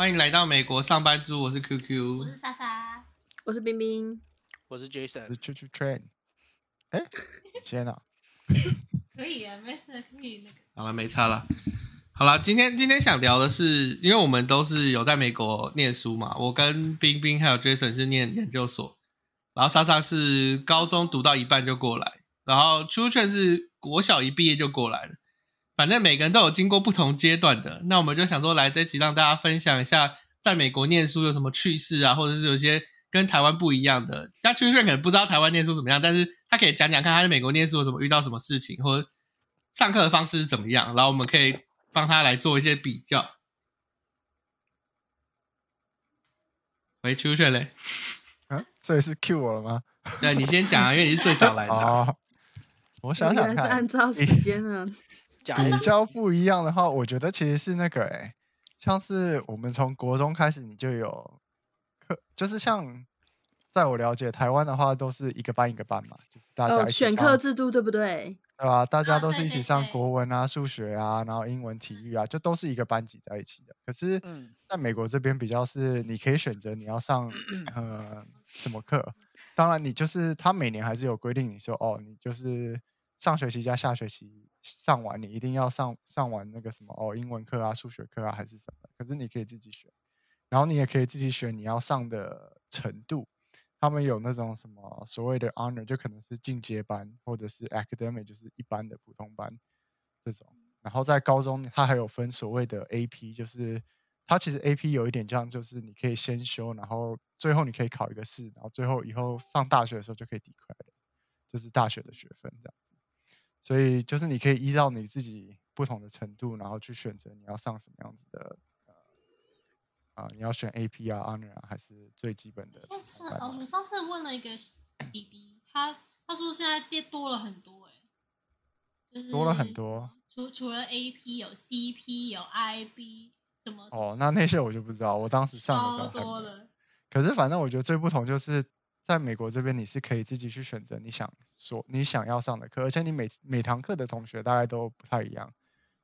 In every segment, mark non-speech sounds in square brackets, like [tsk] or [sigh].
欢迎来到美国上班族，我是 QQ，我是。莎莎，我是冰冰，我是 Jason，是 Choo Choo Train。哎，[laughs] 你先啊，可以啊，没事，可以那个。好了，没差了。好了，今天今天想聊的是，因为我们都是有在美国念书嘛，我跟冰冰还有 Jason 是念研究所，然后莎莎是高中读到一半就过来，然后 Chu 却是国小一毕业就过来了。反正每个人都有经过不同阶段的，那我们就想说来这集让大家分享一下在美国念书有什么趣事啊，或者是有些跟台湾不一样的。那 Chu 却可能不知道台湾念书怎么样，但是他可以讲讲看他在美国念书有什么遇到什么事情，或者上课的方式是怎么样，然后我们可以帮他来做一些比较。喂，秋炫嘞，嗯，所以是 Q 我了吗？对你先讲啊，因为你是最早来的 [laughs] 我想想原来是按，照时间呢。假比较不一样的话，我觉得其实是那个哎、像是我们从国中开始你就有课，就是像在我了解台湾的话，都是一个班一个班嘛，就是大家哦，选课制度对不对？对吧？大家啊都是一起上国文啊、数学啊，然后英文、体育啊，就都是一个班级在一起的。可是，嗯在美国这边比较是，你可以选择你要上呃什么课。当然，你就是他每年还是有规定，你说哦，你就是上学期加下学期上完，你一定要上上完那个什么哦英文课啊、数学课啊还是什么。可是你可以自己选，然后你也可以自己选你要上的程度。他们有那种什么所谓的 honor，就可能是进阶班，或者是 academic，就是一般的普通班这种。然后在高中，它还有分所谓的 AP，就是它其实 AP 有一点像，就是你可以先修，然后最后你可以考一个试，然后最后以后上大学的时候就可以抵 credit，就是大学的学分这样子。所以就是你可以依照你自己不同的程度，然后去选择你要上什么样子的。呃啊，你要选 AP 啊、Honor 啊，还是最基本的普但是？哦，我上次问了一个弟弟，他他说现在跌多了很多、欸，就是多了很多。除除了 AP 有 CP 有 IB 什么哦，那那些我就不知道，我当时上超的时候还没有。多了。可是反正我觉得最不同就是在美国这边，你是可以自己去选择你想所你想要上的课，而且你每每堂课的同学大概都不太一样，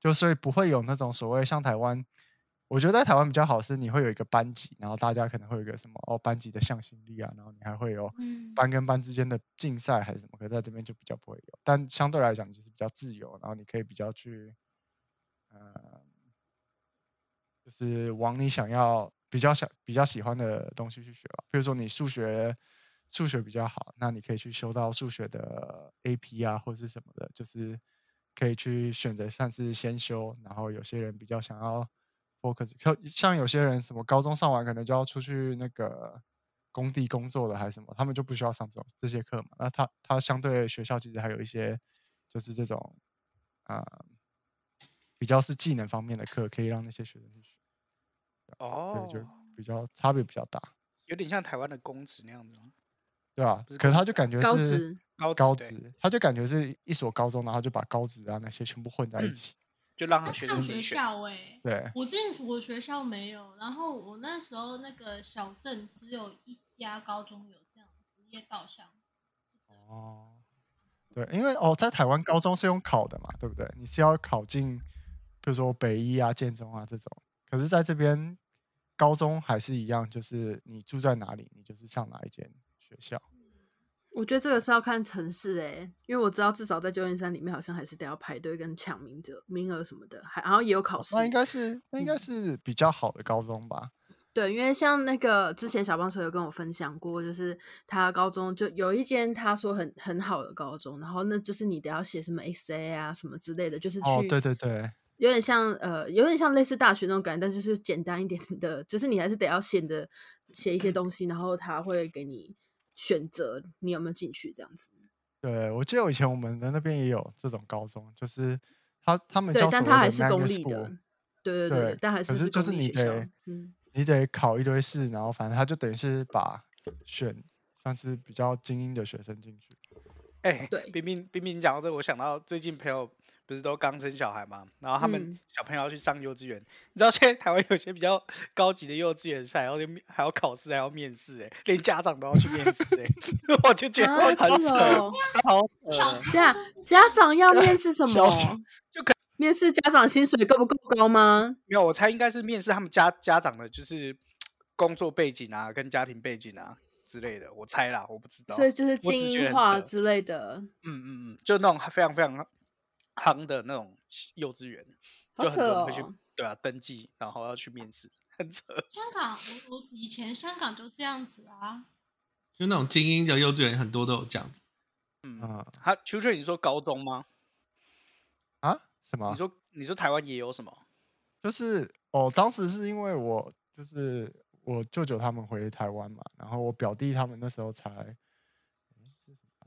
就所以不会有那种所谓像台湾，我觉得在台湾比较好是你会有一个班级，然后大家可能会有一个什么哦班级的向心力啊，然后你还会有嗯，班跟班之间的竞赛还是什么，可在这边就比较不会有，但相对来讲就是比较自由，然后你可以比较去，呃，就是往你想要比较想比较喜欢的东西去学吧。比如说你数学数学比较好，那你可以去修到数学的 AP 啊，或者是什么的，就是可以去选择像是先修，然后有些人比较想要 focus，像像有些人什么高中上完可能就要出去那个工地工作了还是什么，他们就不需要上这种这些课嘛。那他他相对学校其实还有一些就是这种啊、比较是技能方面的课，可以让那些学生去学。哦所以就哦，比较差别比较大，有点像台湾的公职那样子吗？对吧、可是他就感觉是高职高职，他就感觉是一所高中，然后就把高职啊那些全部混在一起。就让学上学。校哎、对，我之前我学校没有，然后我那时候那个小镇只有一家高中有这样职业导向。哦，对，因为哦，在台湾高中是用考的嘛，对不对？你是要考进，比如说北医啊、建中啊这种。可是在这边高中还是一样，就是你住在哪里，你就是上哪一间学校。我觉得这个是要看城市诶、因为我知道至少在旧金山里面好像还是得要排队跟抢名额、名额什么的，还然后也有考试。那应该是那应该嗯是比较好的高中吧？对，因为像那个之前小帮手有跟我分享过，就是他高中就有一间他说很很好的高中，然后那就是你得要写什么 essay 啊什么之类的，就是去哦，对对对，有点像呃，有点像类似大学那种感觉，但是是简单一点的，就是你还是得要写的写一些东西，然后他会给你选择你有没有进去这样子。对，我记得我以前我们的那边也有这种高中，就是他他们对叫，所谓的但他还是公立的。对对对对，但还是是就是你得嗯，你得考一堆试，然后反正他就等于是把选算是比较精英的学生进去。哎，对冰冰冰冰讲到这个，我想到最近朋友不是都刚生小孩嘛，然后他们嗯小朋友要去上幼稚园，[laughs] 你知道现在台湾有些比较高级的幼稚园是还要面还要考试还要面试，哎，连家长都要去面试，哎，[laughs] 我就觉得啊很好扯小时对啊候就是这家长要面试什么？就可面试家长薪水够不够高吗？没有，我猜应该是面试他们家家长的，就是工作背景啊，跟家庭背景啊之类的。我猜啦，我不知道。所以就是精英化之类的，嗯嗯嗯，就那种非常非常夯的那种幼稚园，好就很多人会去、扯哦对啊登记，然后要去面试，很扯。香港，我我以前香港就这样子啊。就那种精英的幼稚园很多都有这样子。嗯，嗯他秋秋，你说高中吗？啊，什么你？说你说台湾也有什么？就是哦，当时是因为我就是我舅舅他们回台湾嘛，然后我表弟他们那时候才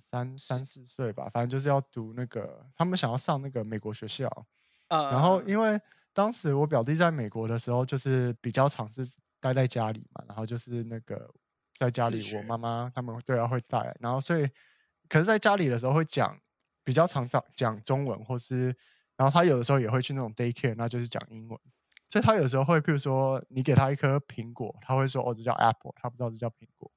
三三四岁吧，反正就是要读那个，他们想要上那个美国学校，呃，然后因为当时我表弟在美国的时候，就是比较常是待在家里嘛，然后就是那个在家里，我妈妈他们对啊会带，然后所以可是在家里的时候会讲比较常讲讲中文，或是然后他有的时候也会去那种 daycare，那就是讲英文，所以他有时候会，譬如说你给他一颗苹果，他会说哦这叫 apple，他不知道这叫苹果。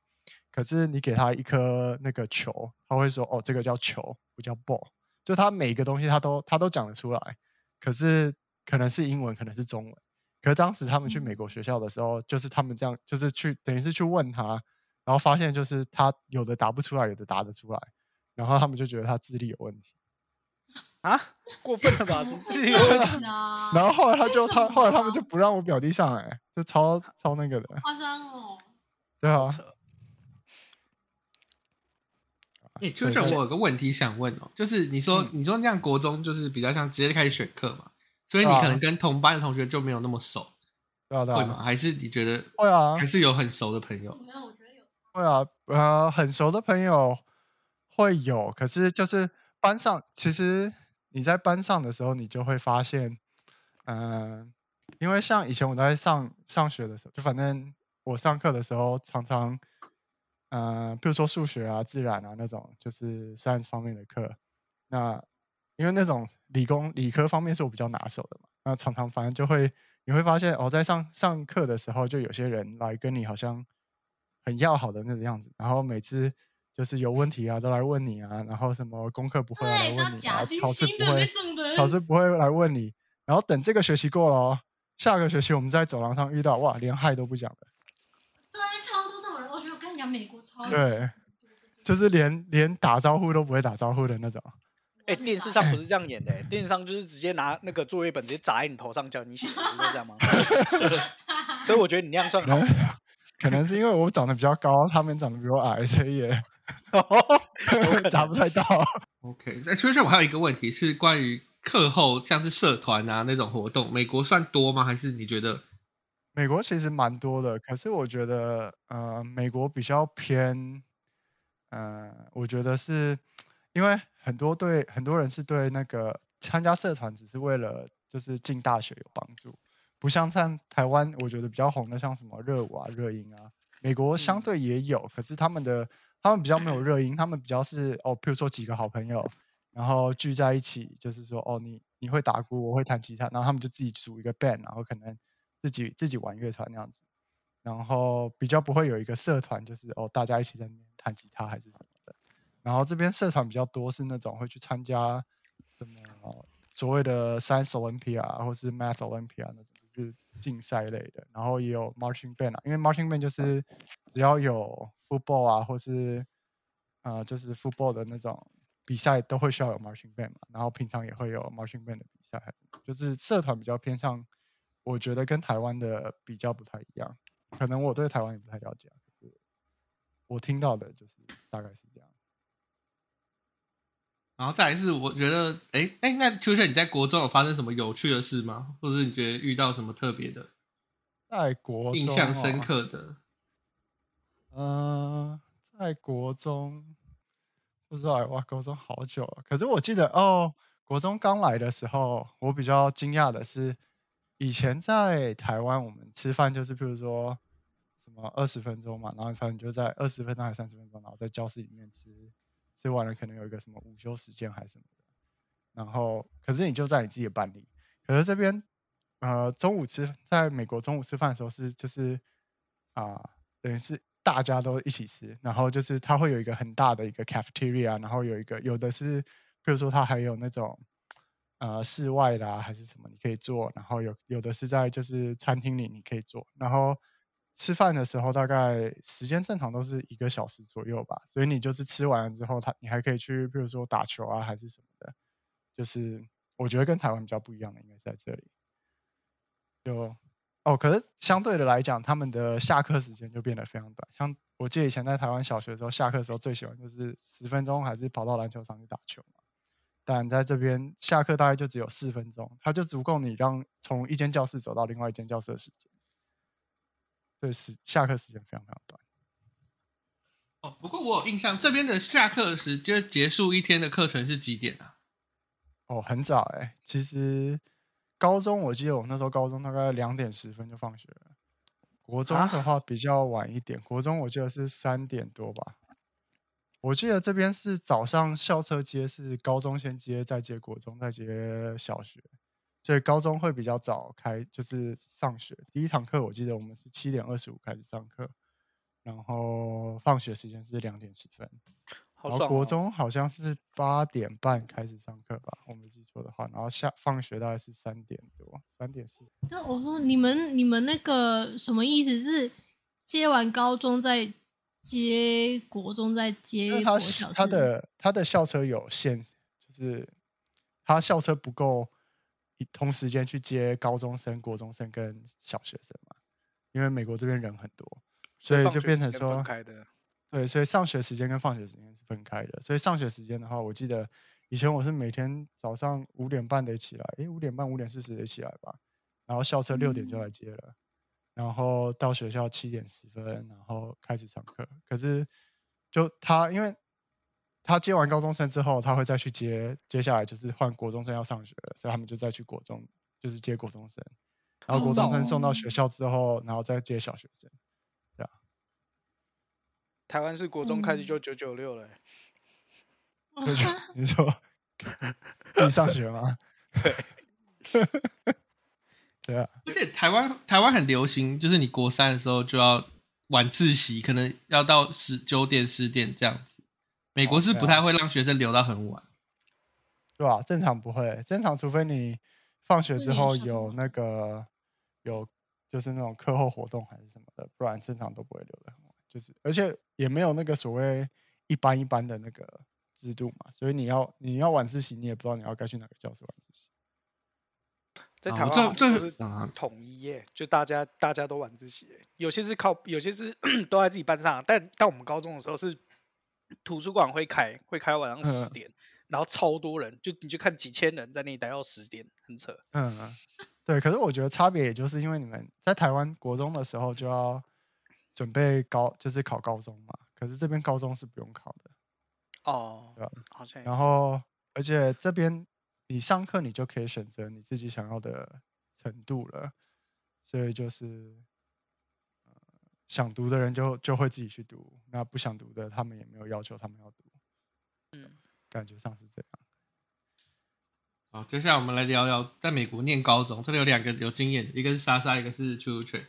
可是你给他一颗那个球，他会说哦这个叫球，不叫 ball。就他每个东西他都他都讲得出来，可是可能是英文，可能是中文。可是当时他们去美国学校的时候，就是他们这样，就是去等于是去问他，然后发现就是他有的答不出来，有的答得出来，然后他们就觉得他智力有问题。啊，[laughs] 过分了吧？[laughs] 然后后来他就他后来他们就不让我表弟上来，就超超那个的，夸张哦。对啊，扯哎、秋秋，我有个问题想问哦，就是你说、嗯你说那样国中就是比较像直接开始选课嘛，所以你可能跟同班的同学就没有那么熟，对啊对会吗？啊，还是你觉得会啊还是有很熟的朋友？没有，我觉得有。会啊，呃，很熟的朋友会有，可是就是班上，其实你在班上的时候，你就会发现，嗯、因为像以前我在上上学的时候，就反正我上课的时候，常常，嗯、比如说数学啊、自然啊那种，就是 science 方面的课，那因为那种理工理科方面是我比较拿手的嘛，那常常反正就会你会发现，哦，在上上课的时候，就有些人来跟你好像很要好的那个样子，然后每次就是有问题啊都来问你啊，然后什么功课不会啊来，问你啊考试不会考试不会来问你，然后等这个学期过了哦，下个学期我们在走廊上遇到，哇，连嗨都不讲的，对，超多这种人。我觉得我跟你讲，美国超级对，就是连连打招呼都不会打招呼的那种。哎、电视上不是这样演的、欸，电视上就是直接拿那个作业本直接砸在你头上叫你写，不是这样吗？[laughs] 所以我觉得你那样算好的啊。[laughs] 可能是因为我长得比较高，他们长得比我矮，所以也 [laughs] 砸不太到。OK，那秋秋，我还有一个问题是关于课后像是社团啊那种活动，美国算多吗？还是你觉得美国其实蛮多的，可是我觉得，呃，美国比较偏，呃，我觉得是因为很多对很多人是对那个参加社团只是为了就是进大学有帮助，不像像台湾，我觉得比较红的像什么热舞啊、热音啊，美国相嗯。对也有，可是他们的他们比较没有 [clears throat] 热音，他们比较是哦，譬如说几个好朋友，然后聚在一起，就是说哦，你你会打鼓，我会弹吉他，然后他们就自己组一个 band，然后可能自己自己玩乐团那样子，然后比较不会有一个社团，就是哦大家一起在那边弹吉他还是什么的。然后这边社团比较多是那种会去参加什么所谓的 Science Olympia 或是 Math Olympia 那种，就是竞赛类的。然后也有 Marching Band 啊，因为 Marching Band 就是只要有 football 啊，或是呃就是 football 的那种比赛都会需要有 Marching Band 嘛。然后平常也会有 Marching Band 的比赛，就是社团比较偏向，我觉得跟台湾的比较不太一样。可能我对台湾也不太了解啊，可是我听到的就是大概是这样。然后再来是，我觉得，哎哎，那秋雪，你在国中有发生什么有趣的事吗？或者是你觉得遇到什么特别的、在国中印象深哦刻的？嗯、在国中不知道欸哇，国中好久了。可是我记得哦，国中刚来的时候，我比较惊讶的是，以前在台湾我们吃饭就是，譬如说什么二十分钟嘛，然后反正就在二十分钟还是三十分钟，然后在教室里面吃，吃完了可能有一个什么午休时间还是什么的，然后可是你就在你自己的班里，可是这边呃中午吃，在美国中午吃饭的时候是就是啊、等于是大家都一起吃，然后就是它会有一个很大的一个 cafeteria，然后有一个有的是，比如说它还有那种呃室外啦还是什么你可以做，然后有有的是在就是餐厅里你可以做，然后吃饭的时候大概时间正常都是一个小时左右吧，所以你就是吃完了之后，他你还可以去，比如说打球啊还是什么的，就是我觉得跟台湾比较不一样的应该在这里，就哦，可是相对的来讲，他们的下课时间就变得非常短。像我记得以前在台湾小学的时候，下课的时候最喜欢就是十分钟，还是跑到篮球场去打球嘛。但在这边下课大概就只有四分钟，它就足够你让从一间教室走到另外一间教室的时间。所以，时下课时间非常非常短。哦，不过我有印象，这边的下课时就是结束一天的课程是几点啊？哦，很早哎、其实高中我记得我那时候高中大概两点十分就放学了，国中的话比较晚一点，国中我记得是三点多吧。我记得这边是早上校车接是高中先接，再接国中，再接小学，所以高中会比较早开，就是上学。第一堂课我记得我们是七点二十五开始上课，然后放学时间是两点十分。然后好爽、哦。国中好像是八点半开始上课吧，我没记错的话，然后下放学大概是三点多，三点四。那我说你们你们那个什么意思是接完高中再接国中再接国小？他是的他的校车有限，就是他校车不够一同时间去接高中生、国中生跟小学生嘛，因为美国这边人很多，所以就变成说分开的。[laughs] 对，所以上学时间跟放学时间是分开的。所以上学时间的话，我记得以前我是每天早上五点半得起来，诶，五点半五点四十得起来吧，然后校车六点就来接了，然后到学校七点十分，然后开始上课。可是就他，因为他接完高中生之后，他会再去接，接下来就是换国中生要上学了，所以他们就再去国中，就是接国中生，然后国中生送到学校之后，然后再接小学生。对啊台湾是国中开始嗯就九九六了 [laughs] 你说 [laughs] 自己上学吗？[laughs] 对，对啊，而且台湾台湾很流行，就是你国三的时候就要晚自习，可能要到十九点十点这样子。美国是不太会让学生留到很晚。对吧、正常不会，正常除非你放学之后有那个有就是那种课后活动还是什么的，不然正常都不会留的很晚。就是而且也没有那个所谓一般一般的那个制度嘛，所以你要你要晚自习，你也不知道你要该去哪个教室晚自习。啊在台湾统一耶，就大家大家都晚自习耶，有些是靠有些是 [clears throat] 都在自己班上，但但我们高中的时候是图书馆会开会开到晚上十嗯点，然后超多人，就你就看几千人在那里待到十点，很扯。嗯，对，可是我觉得差别也就是因为你们在台湾国中的时候就要准备高，就是考高中嘛，可是这边高中是不用考的。哦对吧，好像然后而且这边你上课你就可以选择你自己想要的程度了，所以就是呃想读的人就就会自己去读，那不想读的他们也没有要求他们要读，嗯，感觉上是这样。好，接下来我们来聊聊在美国念高中。这里有两个有经验，一个是莎莎，一个是 t r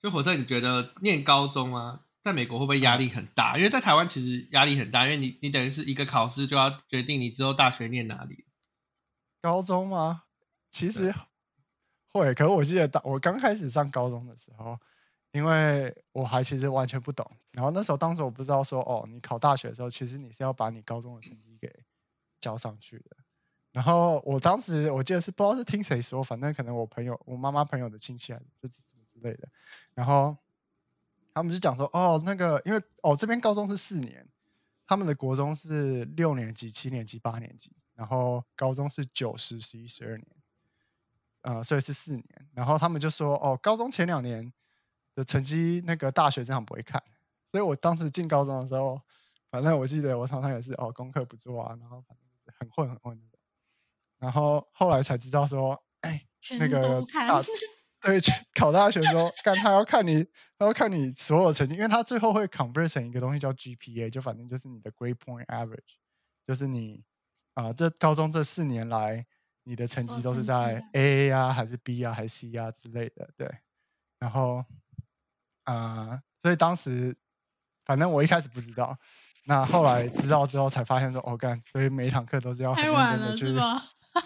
就火车，你觉得念高中啊，在美国会不会压力很大？因为在台湾其实压力很大，因为你你等于是一个考试就要决定你之后大学念哪里。高中吗？其实会，可是我记得当我刚开始上高中的时候，因为我还其实完全不懂，然后那时候当时我不知道说，哦，你考大学的时候，其实你是要把你高中的成绩给交上去的。然后我当时我记得是不知道是听谁说，反正可能我朋友、我妈妈朋友的亲戚还是就是什么之类的，然后他们就讲说，哦，那个因为哦这边高中是四年，他们的国中是六年级、七年级、八年级，然后高中是九、十、十一、十二年，呃，所以是四年。然后他们就说，哦，高中前两年的成绩，那个大学这样不会看。所以我当时进高中的时候，反正我记得我常常也是哦，功课不做啊，然后反正就是很混很混那种。然后后来才知道说，哎，那个大 [laughs] 对，去考大学的时候，干他要看你，他要看你所有成绩，因为他最后会 convert 成一个东西叫 GPA，就反正就是你的 grade point average，就是你啊、这高中这四年来你的成绩都是在啊 AA 啊，还是 B 啊，还是 C 啊之类的，对。然后啊、所以当时反正我一开始不知道，那后来知道之后才发现说，哦干，所以每一堂课都是要很晚的去是吧？[laughs]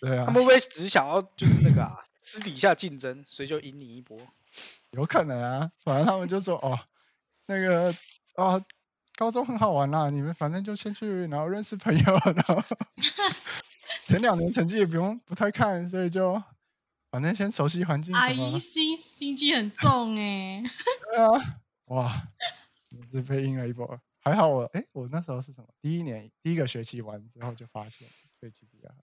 对啊他，们会不会只是想要就是那个啊，私底下竞争，所以就赢你一波？有可能啊，反正他们就说哦，那个哦，高中很好玩啦，你们 [laughs] 反正就先去，然后认识朋友，然后 [laughs] 前两年成绩也不用不太看，所以就反正先熟悉环境阿姨，心心机很重哎、[laughs] 对啊，哇，你是被阴了一波。还好我哎，我那时候是什么？第一年第一个学期完之后就发现，所以其实也还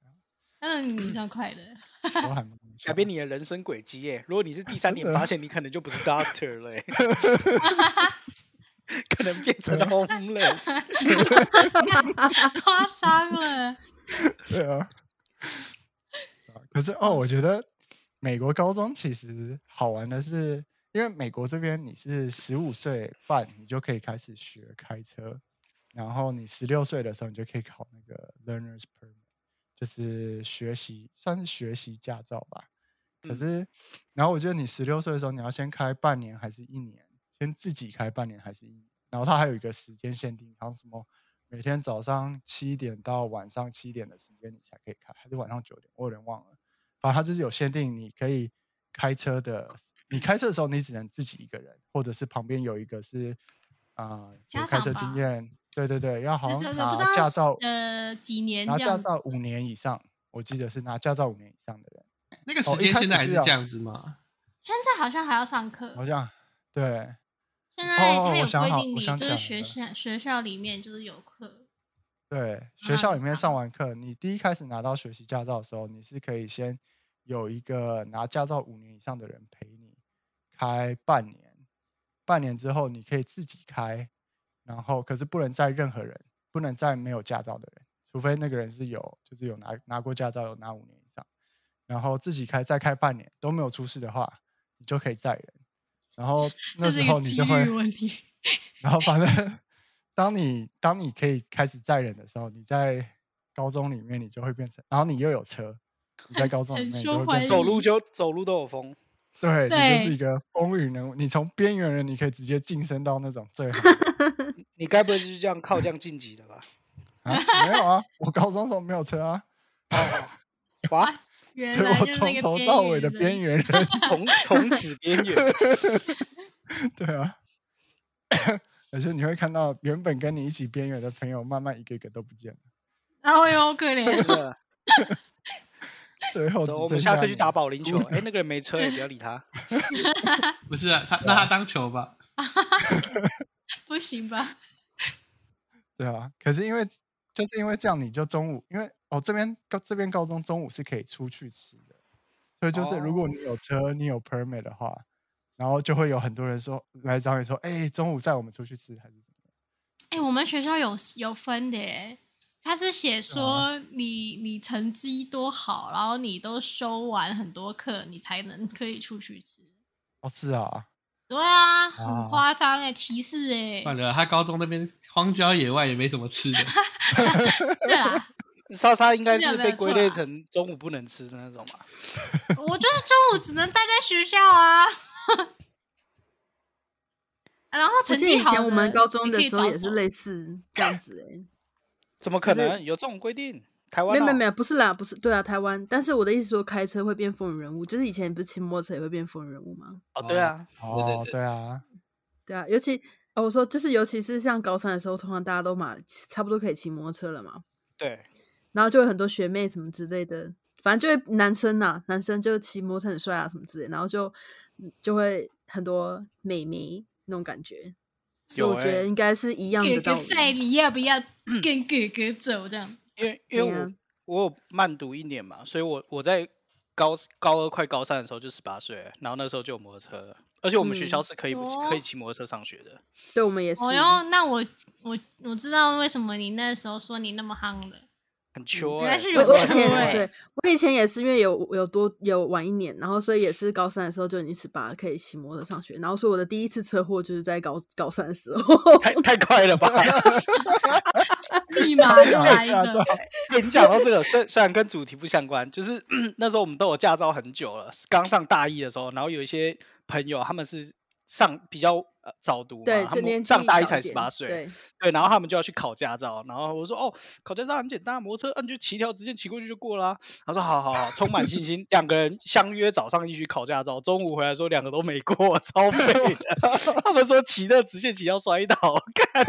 那你算快的，好，都还蛮改变你的人生轨迹耶！如果你是第三年发现，你可能就不是 doctor 了耶，可能变成 homeless。[laughs] 夸张了。[laughs] 对啊。啊可是哦，我觉得美国高中其实好玩的是，因为美国这边你是十五岁半，你就可以开始学开车，然后你十六岁的时候，你就可以考那个 learner's permit，就是学习算是学习驾照吧。可嗯是，然后我觉得你十六岁的时候，你要先开半年还是一年？先自己开半年还是一年？然后它还有一个时间限定，好像什么每天早上七点到晚上七点的时间你才可以开，还是晚上九点？我有点忘了。反正它就是有限定，你可以开车的。你开车的时候，你只能自己一个人，或者是旁边有一个是啊、呃有开车经验。对对对，要好就是像拿驾照，呃几年拿。驾照五年以上，我记得是拿驾照五年以上的人，那个时间现在还是要是这样子吗？现在好像还要上课，好像对。现在哦它有规定，你就是学了。校学校里面就是有课，对，学校里面上上完课，你第一开始拿到学习驾照的时候，你是可以先有一个拿驾照五年以上的人陪你开半年，半年之后你可以自己开，然后可是不能载任何人，不能载没有驾照的人，除非那个人是有就是有拿拿过驾照，有拿五年以上，然后自己开再开半年都没有出事的话，你就可以载人，然后 [laughs] 那时候你就会。[laughs] 然后反正 [laughs] 当你当你可以开始载人的时候，你在高中里面你就会变成，然后你又有车，你在高中里面你就会变成，走路就走路都有风，对你就是一个风云人物，你从边缘人你可以直接晋升到那种最好的你该不会就是这样靠这样晋级的吧？啊，没有啊，我高中时候没有车啊，哦，哇，原所以我从头到尾的边缘人。[laughs] 从从此边缘，[laughs] 对啊。[laughs] 而且你会看到原本跟你一起边缘的朋友，慢慢一个一个都不见了，然后哟，可怜。最后我剩下你们下课去打保龄球。孤哎，那个人没车，也不要理他。不是啊，他那他当球吧？不行吧？对啊，可是因为就是因为这样，你就中午，因为哦这边高这边高中中午是可以出去吃的，所以就是如果你有车，你有 permit 的话，然后就会有很多人说来找你说，哎、中午载我们出去吃还是什么？哎、我们学校有有分的耶，他是写啊说你你成绩多好，然后你都修完很多课，你才能可以出去吃。哦是啊，对啊，啊很夸张哎，歧视哎。算了，他高中那边荒郊野外也没什么吃的。[laughs] 对啦，莎莎应该是被归类成中午不能吃的那种吧？[laughs] 我就是中午只能待在学校啊。[laughs] 然后成绩好前我们高中的时候也是类似这样子哎、[laughs] 怎么可能有这种规定？台湾哦没有没有没有，不是啦，不是对啊，台湾。但是我的意思说，开车会变风云人物，就是以前不是骑摩托车也会变风云人物吗？哦，对啊，哦对啊，对啊，尤其哦，我说就是尤其是像高三的时候，通常大家都嘛差不多可以骑摩托车了嘛，对，然后就有很多学妹什么之类的，反正就会男生呐、男生就骑摩托车很帅啊什么之类，然后就嗯就会很多美眉那种感觉，所以我觉得欸应该是一样哥的道理。哥在，你要不要 [clears throat] 跟哥哥走？这样因为因为我、啊我有慢读一年嘛，所以我我在高高二快高三的时候就十八岁，然后那时候就有摩托车了，而且我们学校嗯是可以、哦可以骑摩托车上学的。对我们也是。哦哟，那我我我知道为什么你那时候说你那么夯了。很秋、欸，原来是有我我以前对我以前也是因为有有多有晚一年，然后所以也是高三的时候就已经十八可以骑摩托上学，然后所以我的第一次车祸就是在高高三的时候。太太快了吧！[laughs] [laughs] 立马就 [laughs] 来一驾照个，欸你讲到这个，虽虽然跟主题不相关，就是 [clears throat] 那时候我们都有驾照很久了，刚上大一的时候，然后有一些朋友他们是上比较呃早读嘛，对，他们上大一才十八岁，对，对，然后他们就要去考驾照，然后我说哦，考驾照很简单，摩托车，嗯，就骑条直线骑过去就过啦。他说好好好，充满信心，两个人相约早上一起考驾照，中午回来说两个都没过，超废的。他们说骑的直线骑要摔倒，[laughs] 看，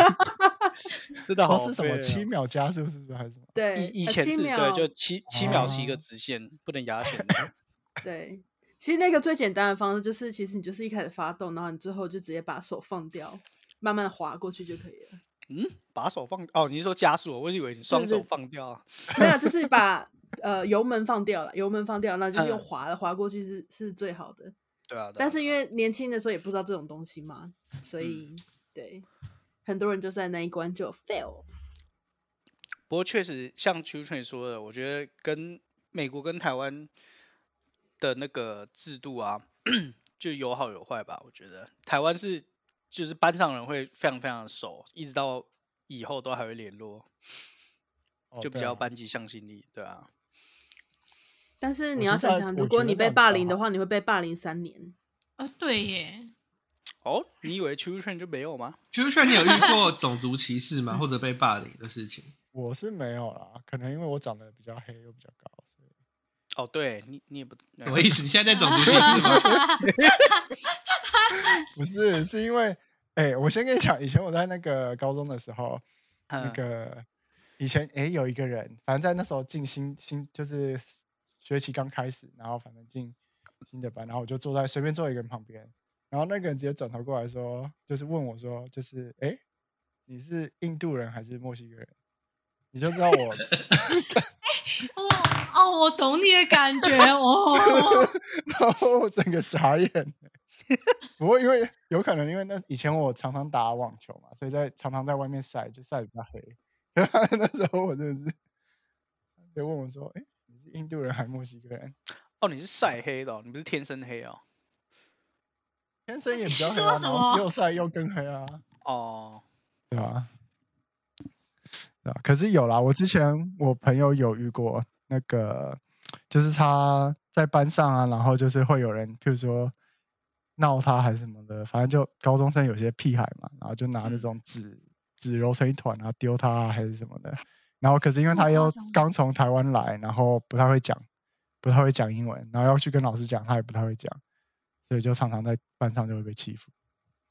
真的好哦是什么七秒加速是不是还是什么？对，以前是对，就七七秒骑一个哦直线，不能压线的。[laughs] 对，其实那个最简单的方式就是，其实你就是一开始发动，然后你最后就直接把手放掉，慢慢滑过去就可以了。嗯，把手放哦，你是说加速？我以为你双手放掉啊。没有，就是 [laughs] 把呃油门放掉了，油门放掉，那就是用嗯滑的滑过去是是最好的。对啊，对啊但是因为年轻的时候也不知道这种东西嘛，所嗯以、对很多人就在那一关就 fail。不过确实像 Q Train 说的，我觉得跟美国跟台湾的那个制度啊，[clears throat] 就有好有坏吧。我觉得台湾是就是班上人会非常非常熟，一直到以后都还会联络，就比较班级向心力，对啊。但是你要想想，如果你被霸凌的话，你会被霸凌三年。啊，[laughs] 对耶，哦，你以为 Q Train 就没有吗？就是说你有遇 [laughs] 过种族歧视吗？或者被霸凌的事情？[laughs] 我是没有啦，可能因为我长得比较黑又比较高，哦，对你你也不，什么意思？你现在在种族歧视吗？[laughs] 不是是因为，哎、我先跟你讲，以前我在那个高中的时候，那嗯个以前哎、有一个人，反正在那时候进新新就是学期刚开始，然后反正进新的班，然后我就坐在随便坐一个人旁边，然后那个人直接转头过来说，就是问我说，就是哎、你是印度人还是墨西哥人？你就知道我，[laughs] [laughs] 哦哦，我懂你的感觉哦。[laughs] 然后我整个傻眼。[laughs] 不过因为有可能因为那以前我常常打网球嘛，所以在常常在外面晒，就晒得比较黑。那时候我真的是，就问我说：“哎、你是印度人还是墨西哥人？哦，你是晒黑的、哦，你不是天生黑哦。天生也比较黑说啊，然后又晒又更黑啊，哦，对吧？对吧？可是有啦，我之前我朋友有遇过那个，就是他在班上啊，然后就是会有人，譬如说闹他还是什么的，反正就高中生有些屁孩嘛，然后就拿那嗯种纸纸揉成一团，然后丢他啊还是什么的。然后可是因为他又刚从台湾来，然后不太会讲，不太会讲英文，然后要去跟老师讲，他也不太会讲，所以就常常在班上就会被欺负。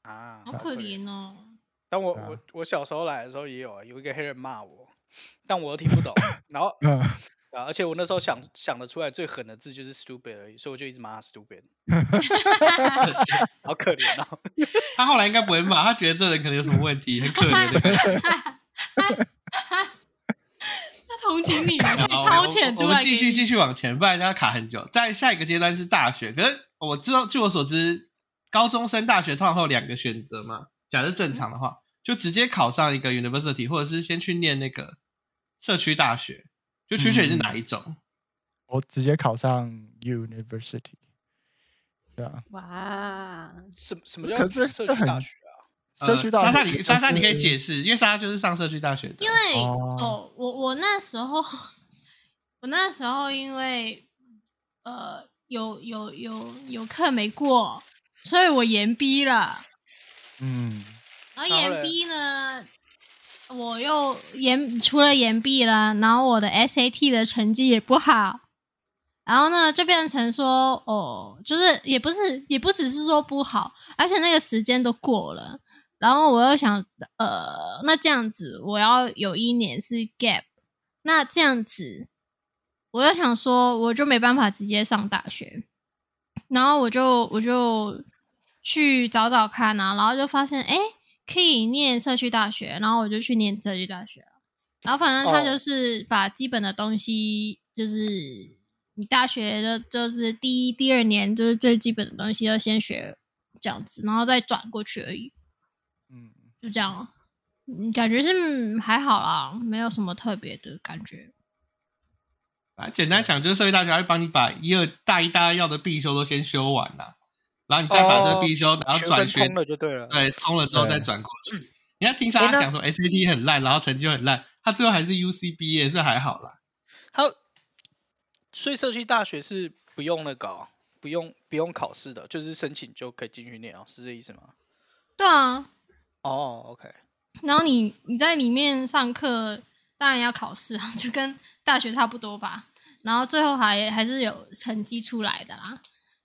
啊，好可怜哦。但我啊我我小时候来的时候也有啊，有一个黑人骂我，但我又听不懂，[laughs] 然后 [laughs] 嗯，啊，而且我那时候想想得出来最狠的字就是 stupid 而已，所以我就一直骂他 stupid，[laughs] 好可怜哦。他后来应该不会骂，他觉得这人可能有什么问题，很可怜。他同情你，好掏钱出来我们继续继续往前，不然要卡很久。在下一个阶段是大学，可是我知道，据我所知，高中升大学通常会有两个选择嘛。假设正常的话，就直接考上一个 university，或者是先去念那个社区大学。就取选是哪一种？我直接考上 university，对啊，哇，什什么叫社区大学啊？社区大学呃莎莎，你莎莎，你可以解释，因为莎莎就是上社区大学的。因为哦哦，我我那时候，我那时候因为呃有有有有课没过，所以我延毕了。嗯，然后然后嘞延毕呢，我又延除了延毕了，然后我的 SAT 的成绩也不好，然后呢就变成说，哦，就是也不是也不只是说不好，而且那个时间都过了，然后我又想，呃，那这样子我要有一年是 gap，那这样子我又想说，我就没办法直接上大学，然后我就我就去找找看啊，然后就发现哎，诶可以念社区大学，然后我就去念社区大学了。然后反正他哦就是把基本的东西，就是你大学的，就是第一、第二年就是最基本的东西要先学这样子，然后再转过去而已，嗯，就这样。嗯，感觉是嗯还好啦，没有什么特别的感觉。啊，简单讲就是社会大学它会帮你把一二大一、大二要的必修都先修完啦，然后你再把这个必修，然后学转学通了就对了。对，通了之后再对转过去。你要听莎莎讲说 SAT 很烂，然后成绩又很烂，他最后还是 UCB 耶，所以还好啦。他所以社区大学是不用那个哦、不用不用考试的，就是申请就可以进去念哦，是这意思吗？对啊，哦，OK，然后你你在里面上课，当然要考试啊，就跟大学差不多吧。然后最后还还是有成绩出来的啦。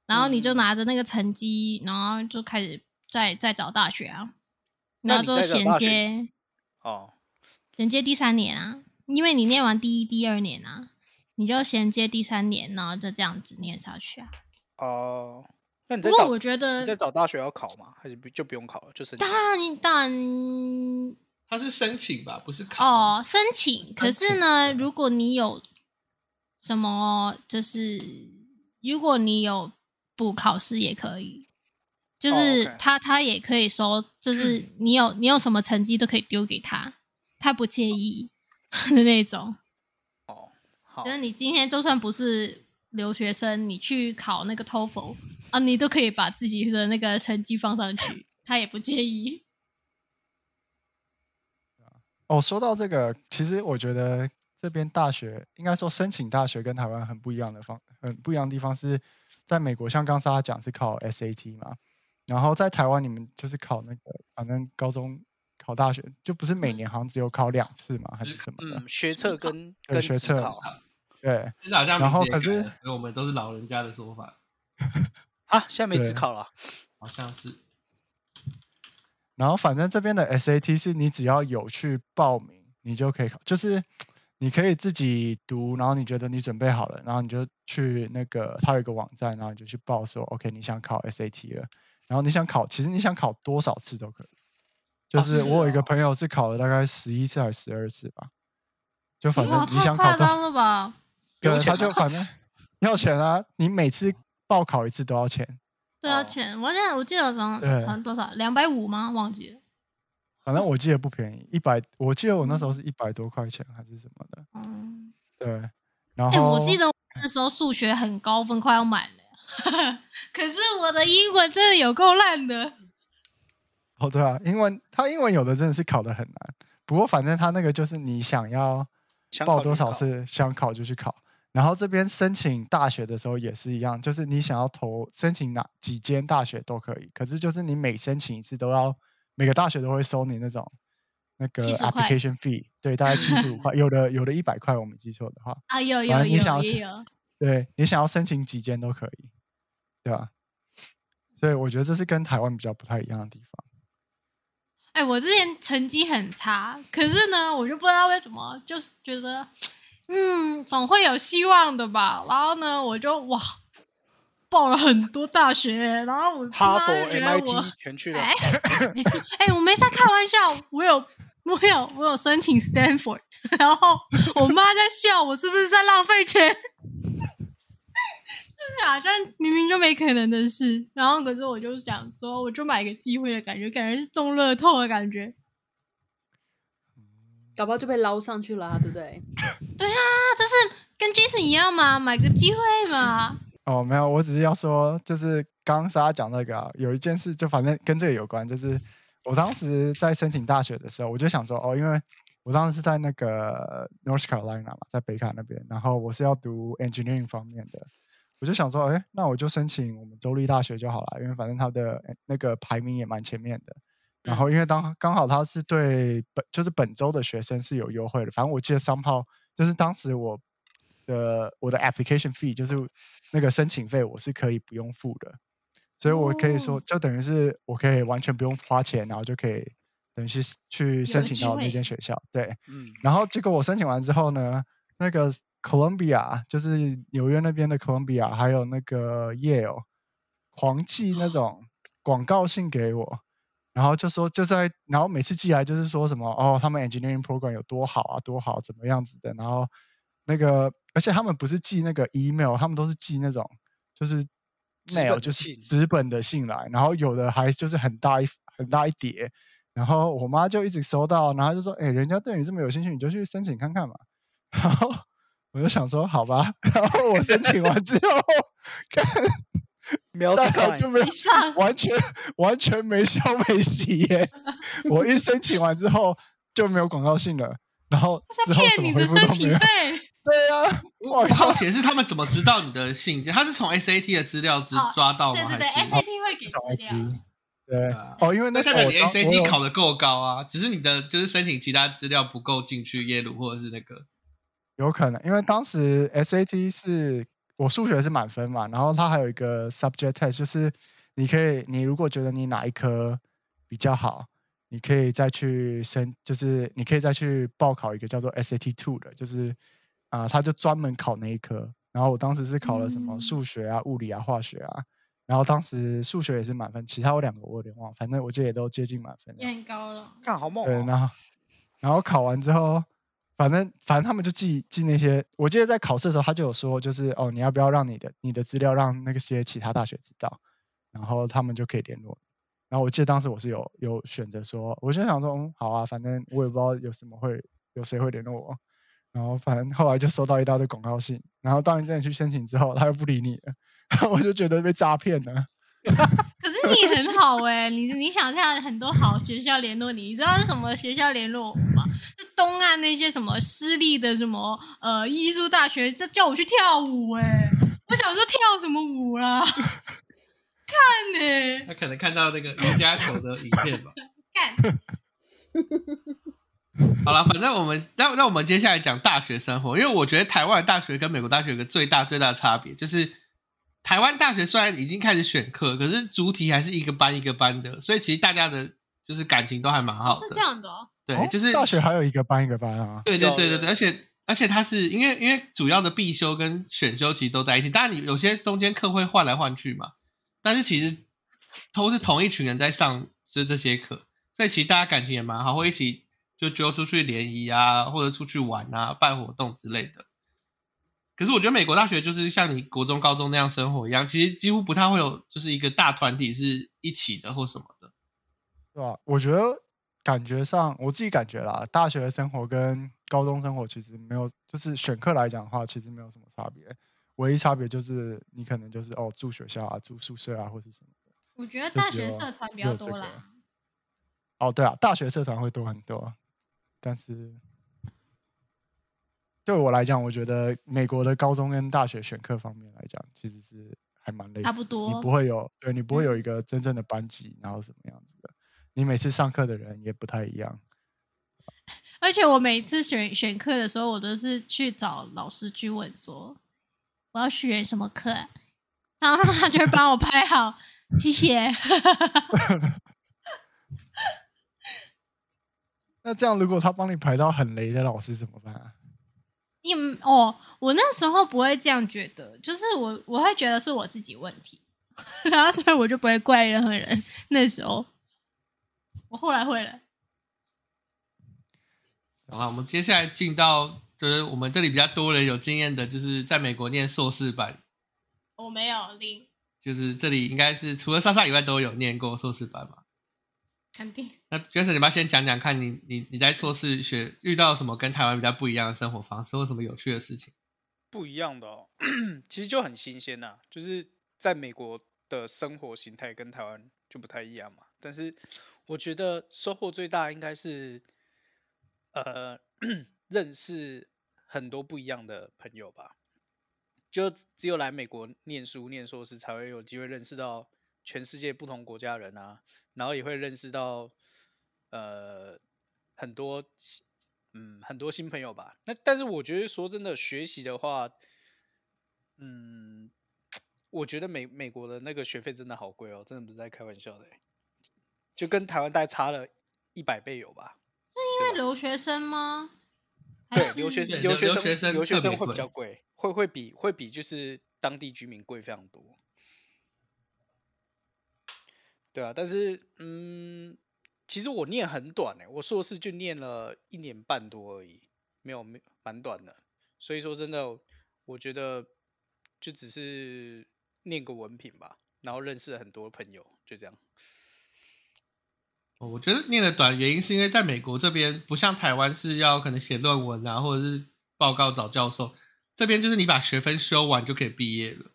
然后你就嗯拿着那个成绩，然后就开始再再找大学啊，然后就衔接哦，衔接第三年啊，因为你念完第一、第二年啊，你就衔接第三年，然后就这样子念下去啊。哦，那你在不过找我觉得在找大学要考吗？还是不就不用考了？就申请当然当然他是申请吧，不是考。哦，申请。可是呢，如果你有什么，就是如果你有补考试也可以，就哦是他他也可以说，就是 [clears throat] 你有你有什么成绩都可以丢给他，他不介意的那种。哦，好就是你今天就算不是留学生，你去考那个 TOEFL 啊，你都可以把自己的那个成绩放上去，他也不介意。[laughs] 哦，说到这个，其实我觉得这边大学应该说申请大学跟台湾很不一样的方，很不一样的地方是在美国，像刚才他讲是考 SAT 嘛，然后在台湾你们就是考那个，反正高中考大学就不是每年好像只有考两次嘛，还是什么的？嗯，学测跟对跟学测对，至少像然后可是所以我们都是老人家的说法，[laughs] 啊，现在没自考了。好像是。然后反正这边的 SAT 是你只要有去报名，你就可以考，就是你可以自己读，然后你觉得你准备好了，然后你就去那个它有一个网站，然后你就去报说 OK 你想考 SAT 了，然后你想考，其实你想考多少次都可以。就哦是是我有一个哦朋友是考了大概十一次还是十二次吧，就反，正你想考到，了吧！对，他就反正 [laughs] 要钱啊，你每次报考一次都要钱，对啊，哦钱我记得我记得好像多少，两百五吗？忘记了。反正我记得不便宜，一百，我记得我那时候是一百多块钱还是什么的，嗯，对，然哎、后我记得我那时候数学很高分，快要满了，[laughs] 可是我的英文真的有够烂的。哦，对啊，英文他英文有的真的是考的很难，不过反正他那个就是你想要报多少次想考就去考，然后这边申请大学的时候也是一样，就是你想要投申请哪几间大学都可以，可是就是你每申请一次都要每个大学都会收你那种那个 application fee，对，大概七十五块，[laughs] 有的有的一百块，我没记错的话，啊，有反有有正你想要对你想要申请几间都可以，对吧？所以我觉得这是跟台湾比较不太一样的地方。哎、我之前成绩很差，可是呢，我就不知道为什么，就是觉得，嗯，总会有希望的吧。然后呢，我就哇，报了很多大学，然后我哈佛、MIT 全去了。哎、[laughs] 哎我没在开玩笑，我有我有我有申请 Stanford，然后我妈在笑我是不是在浪费钱？[laughs] 好像明明就没可能的事，然后可是我就想说，我就买个机会的感觉，感觉是中乐透的感觉。搞不好就被捞上去了、啊，对不对？[laughs] 对啊，就是跟 Jason 一样嘛，买个机会嘛。哦，没有，我只是要说，就是刚刚莎莎讲那个啊，有一件事就反正跟这个有关，就是我当时在申请大学的时候，我就想说，哦，因为我当时是在那个 North Carolina 嘛，在北卡那边，然后我是要读 engineering 方面的，我就想说，哎，那我就申请我们州立大学就好了，因为反正它的呃那个排名也蛮前面的。然后因为当刚好他是对本就是本州的学生是有优惠的，反正我记得商炮就是当时我的我的 application fee 就是那个申请费我是可以不用付的，所以我可以说哦。就等于是我可以完全不用花钱，然后就可以等于是去申请到那间学校，对。嗯，然后结果我申请完之后呢，那个 Columbia 就是纽约那边的 Columbia，还有那个 Yale，狂寄那种广告信给我，然后就说就在，然后每次寄来就是说什么哦，他们 engineering program 有多好啊，多好，怎么样子的，然后那个而且他们不是寄那个 email，他们都是寄那种就是 mail 就是信纸本的信来，然后有的还就是很大一很大一叠，然后我妈就一直收到，然后就说，哎、人家对你这么有兴趣，你就去申请看看嘛。然后我就想说，好吧，然后我申请完之后，看瞄再着看来就没有完全完全没消没息 [laughs] 耶。我一申请完之后就没有广告信了，然后之后什么回复都没有。对啊、我我好奇的是，他们怎么知道你的信件？他是从 SAT 的资料之哦抓到吗？对对对，SAT 会给从资料。对啊哦，因为那时那代表你候我当我 SAT 考的够高啊，只是你的就是申请其他资料不够进去耶鲁或者是那个有可能，因为当时 SAT 是我数学是满分嘛，然后它还有一个 subject test，就是你可以，你如果觉得你哪一科比较好，你可以再去申，就是你可以再去报考一个叫做 SAT two 的，就是啊、他就专门考那一科。然后我当时是考了什么嗯数学啊、物理啊、化学啊，然后当时数学也是满分，其他有两个我有点忘了，反正我记得也都接近满分。很高了。看好猛对，哦！然后然后考完之后，反正反正他们就记记那些，我记得在考试的时候他就有说，就是哦你要不要让你的你的资料让那个些其他大学知道，然后他们就可以联络。然后我记得当时我是有有选择说，我就想说，嗯，好啊，反正我也不知道有什么会有谁会联络我。然后反正后来就收到一大堆广告信，然后当你真的去申请之后，他又不理你了，我就觉得被诈骗了。[laughs] 可是你很好哎、你你想一下，很多好学校联络你，你知道是什么学校联络我吗？是东岸那些什么私立的什么呃艺术大学，这叫我去跳舞哎、我想说跳什么舞啦？看呢、他可能看到那个瑜伽球的影片吧。[laughs] 干 [laughs] [laughs] 好了，反正我们那那我们接下来讲大学生活，因为我觉得台湾的大学跟美国大学有个最大最大的差别，就是台湾大学虽然已经开始选课，可是主体还是一个班一个班的，所以其实大家的就是感情都还蛮好的。是这样的哦。对，哦就是大学还有一个班一个班啊。对对对对对，而且而且它是因为因为主要的必修跟选修其实都在一起，当然你有些中间课会换来换去嘛，但是其实都是同一群人在上这这些课，所以其实大家感情也蛮好，会一起就揪出去联谊啊，或者出去玩啊，办活动之类的。可是我觉得美国大学就是像你国中、高中那样生活一样，其实几乎不太会有就是一个大团体是一起的或什么的。对吧？我觉得感觉上，我自己感觉啦，大学的生活跟高中生活其实没有，就是选课来讲的话，其实没有什么差别。唯一差别就是你可能就是哦住学校啊，住宿舍啊，或是什么的。我觉得大学社团比较多啦。哦，对啊，大学社团会多很多，但是对我来讲，我觉得美国的高中跟大学选课方面来讲，其实是还蛮累的，差不多你不会有，对你不会有一个真正的班级，然后什么样子的，你每次上课的人也不太一样。[laughs] 而且我每次选选课的时候，我都是去找老师去问说我要选什么课，然后他就会帮我排好，谢谢。[laughs] 那这样，如果他帮你排到很雷的老师怎么办啊？你哦，我那时候不会这样觉得，就是我我会觉得是我自己问题，[laughs] 然后所以我就不会怪任何人。那时候，我后来会了。好了，我们接下来进到就是我们这里比较多人有经验的，就是在美国念硕士班，我没有零，就是这里应该是除了莎莎以外都有念过硕士班嘛。肯定。那 Jason，你要先讲讲看你你你在硕士学遇到什么跟台湾比较不一样的生活方式，或什么有趣的事情？不一样的哦，[coughs] 其实就很新鲜呐、就是在美国的生活形态跟台湾就不太一样嘛。但是我觉得收获最大应该是，呃，[coughs] 认识很多不一样的朋友吧。就只有来美国念书念硕士，才会有机会认识到全世界不同国家的人啊，然后也会认识到呃很多新嗯很多新朋友吧。那但是我觉得说真的，学习的话，嗯，我觉得美美国的那个学费真的好贵哦，真的不是在开玩笑的欸，就跟台湾大概差了一百倍有吧？是因为留学生吗？对，留学生留学生留学生会比较贵，会会比会比就是当地居民贵非常多。对啊，但是嗯，其实我念很短诶，我硕士就念了一年半多而已，没有没蛮短的。所以说真的，我觉得就只是念个文凭吧，然后认识了很多朋友，就这样。我觉得念的短，原因是因为在美国这边不像台湾是要可能写论文啊，或者是报告找教授，这边就是你把学分修完就可以毕业了。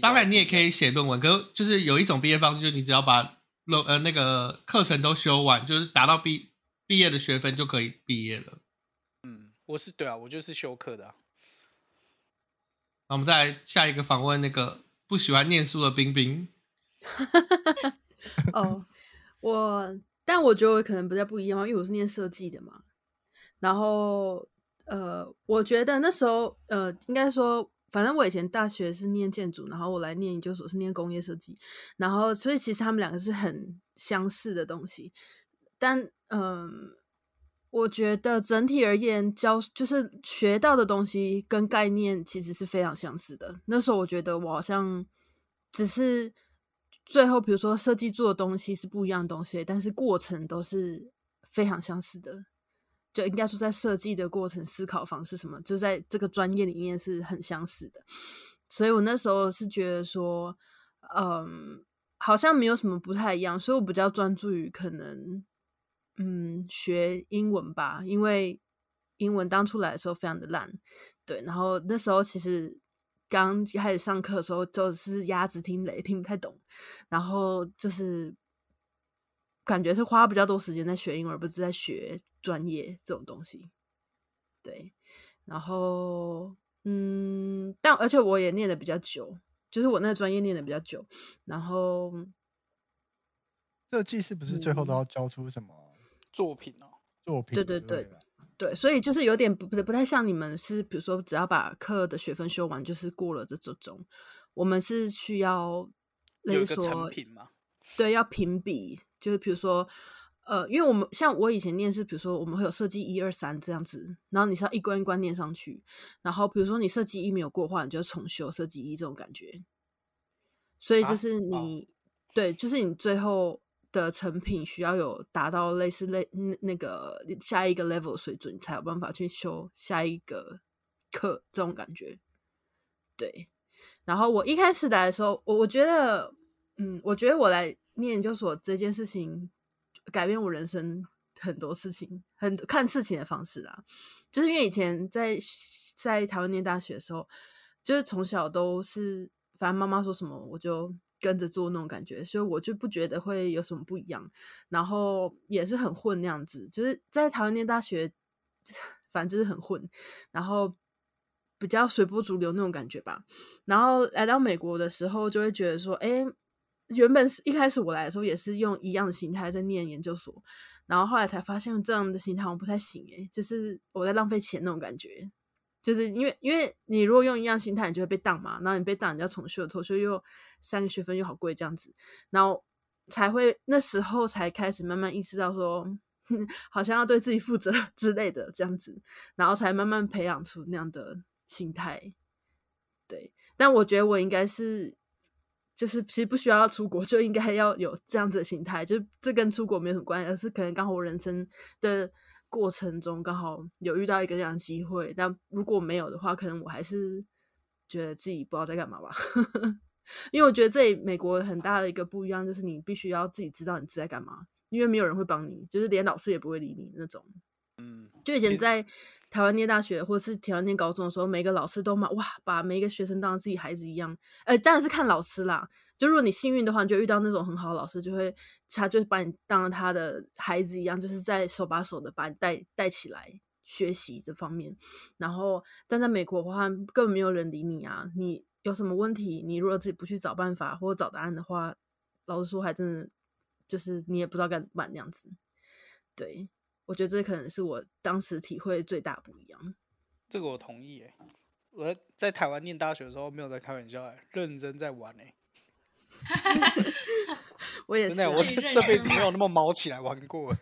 当然你也可以写论文，可是就是有一种毕业方式，就是你只要把论呃那个课程都修完，就是达到毕毕业的学分就可以毕业了。嗯，我是对啊，我就是修课的、啊。那我们再来下一个访问那个不喜欢念书的冰冰。[laughs] 哦，我但我觉得我可能比较不一样嘛，因为我是念设计的嘛。然后呃，我觉得那时候呃，应该说，反正我以前大学是念建筑，然后我来念研究所是念工业设计，然后所以其实他们两个是很相似的东西。但嗯、我觉得整体而言，教就是学到的东西跟概念其实是非常相似的。那时候我觉得我好像只是最后，比如说设计做的东西是不一样的东西，但是过程都是非常相似的。就应该说，在设计的过程、思考方式什么，就在这个专业里面是很相似的。所以我那时候是觉得说，嗯，好像没有什么不太一样，所以我比较专注于可能，嗯，学英文吧，因为英文当初来的时候非常的烂，对，然后那时候其实刚开始上课的时候就是鸭子听雷，听不太懂，然后就是感觉是花比较多时间在学英文，而不是在学专业这种东西，对，然后嗯，但而且我也念的比较久，就是我那个专业念的比较久，然后设计是不是最后都嗯要交出什么？作品哦，作品对对对？对，所以就是有点不不不太像你们是，比如说只要把课的学分修完就是过了这这种，我们是需要类似说成品嘛，对，要评比，就是比如说，呃，因为我们像我以前念是，比如说我们会有设计一二三这样子，然后你是要一关一关念上去，然后比如说你设计一没有过的话，你就要重修设计一这种感觉。所以啊就是哦你、对，就是你最后的成品需要有达到类似类那那个下一个 level 水准，你才有办法去修下一个课这种感觉。对，然后我一开始来的时候，我我觉得，嗯，我觉得我来念研究所这件事情改变我人生很多事情，很看事情的方式啊。就是因为以前在在台湾念大学的时候，就是从小都是，反正妈妈说什么我就跟着做那种感觉，所以我就不觉得会有什么不一样。然后也是很混那样子，就是在台湾念大学，[laughs] 反正就是很混，然后比较随波逐流那种感觉吧。然后来到美国的时候，就会觉得说，哎，原本是一开始我来的时候也是用一样的心态在念研究所，然后后来才发现这样的心态我不太行，哎，就是我在浪费钱那种感觉。就是因为因为你如果用一样心态，你就会被当嘛，然后你被当，你要重修，重修又三个学分又好贵这样子，然后才会那时候才开始慢慢意识到说，好像要对自己负责 [laughs] 之类的这样子，然后才慢慢培养出那样的心态。对，但我觉得我应该是，就是其实不需要出国，就应该要有这样子的心态，就这跟出国没有什么关系，而是可能刚好我人生的过程中刚好有遇到一个这样的机会，但如果没有的话，可能我还是觉得自己不知道在干嘛吧。[laughs] 因为我觉得这里美国很大的一个不一样，就是你必须要自己知道你自己在干嘛，因为没有人会帮你，就是连老师也不会理你那种。嗯，就以前在台湾念大学或者是台湾念高中的时候，每个老师都嘛哇，把每一个学生当自己孩子一样。呃，当然是看老师啦。就如果你幸运的话，你就遇到那种很好的老师，就会他就把你当他的孩子一样，就是在手把手的把你带带起来学习这方面。然后，但在美国的话，根本没有人理你啊。你有什么问题，你如果自己不去找办法或者找答案的话，老实说，还真的就是你也不知道该怎么办那样子。对。我觉得这可能是我当时体会最大不一样。这个我同意诶。我在台湾念大学的时候没有在开玩笑诶，认真在玩诶。[laughs] 我也是、啊，真的，我这这辈子没有那么毛起来玩过诶。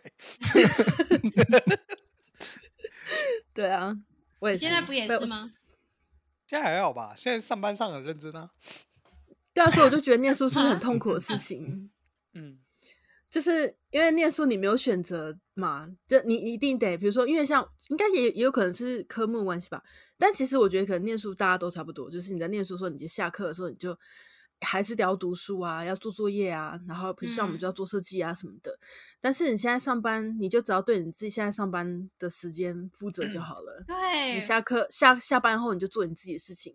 [laughs] 对啊，我也是。现在不也被是？吗？现在还好吧？现在上班上很认真啊。对啊，所以我就觉得念书是很 [laughs] 痛苦的事情。嗯，就是因为念书你没有选择嘛，就你一定得，比如说，因为像应该也也有可能是科目关系吧，但其实我觉得可能念书大家都差不多，就是你在念书的时候，你就下课的时候你就还是得要读书啊，要做作业啊，然后比如像我们嗯就要做设计啊什么的。但是你现在上班，你就只要对你自己现在上班的时间负责就好了。[clears throat] 对，你下课下下班后你就做你自己的事情，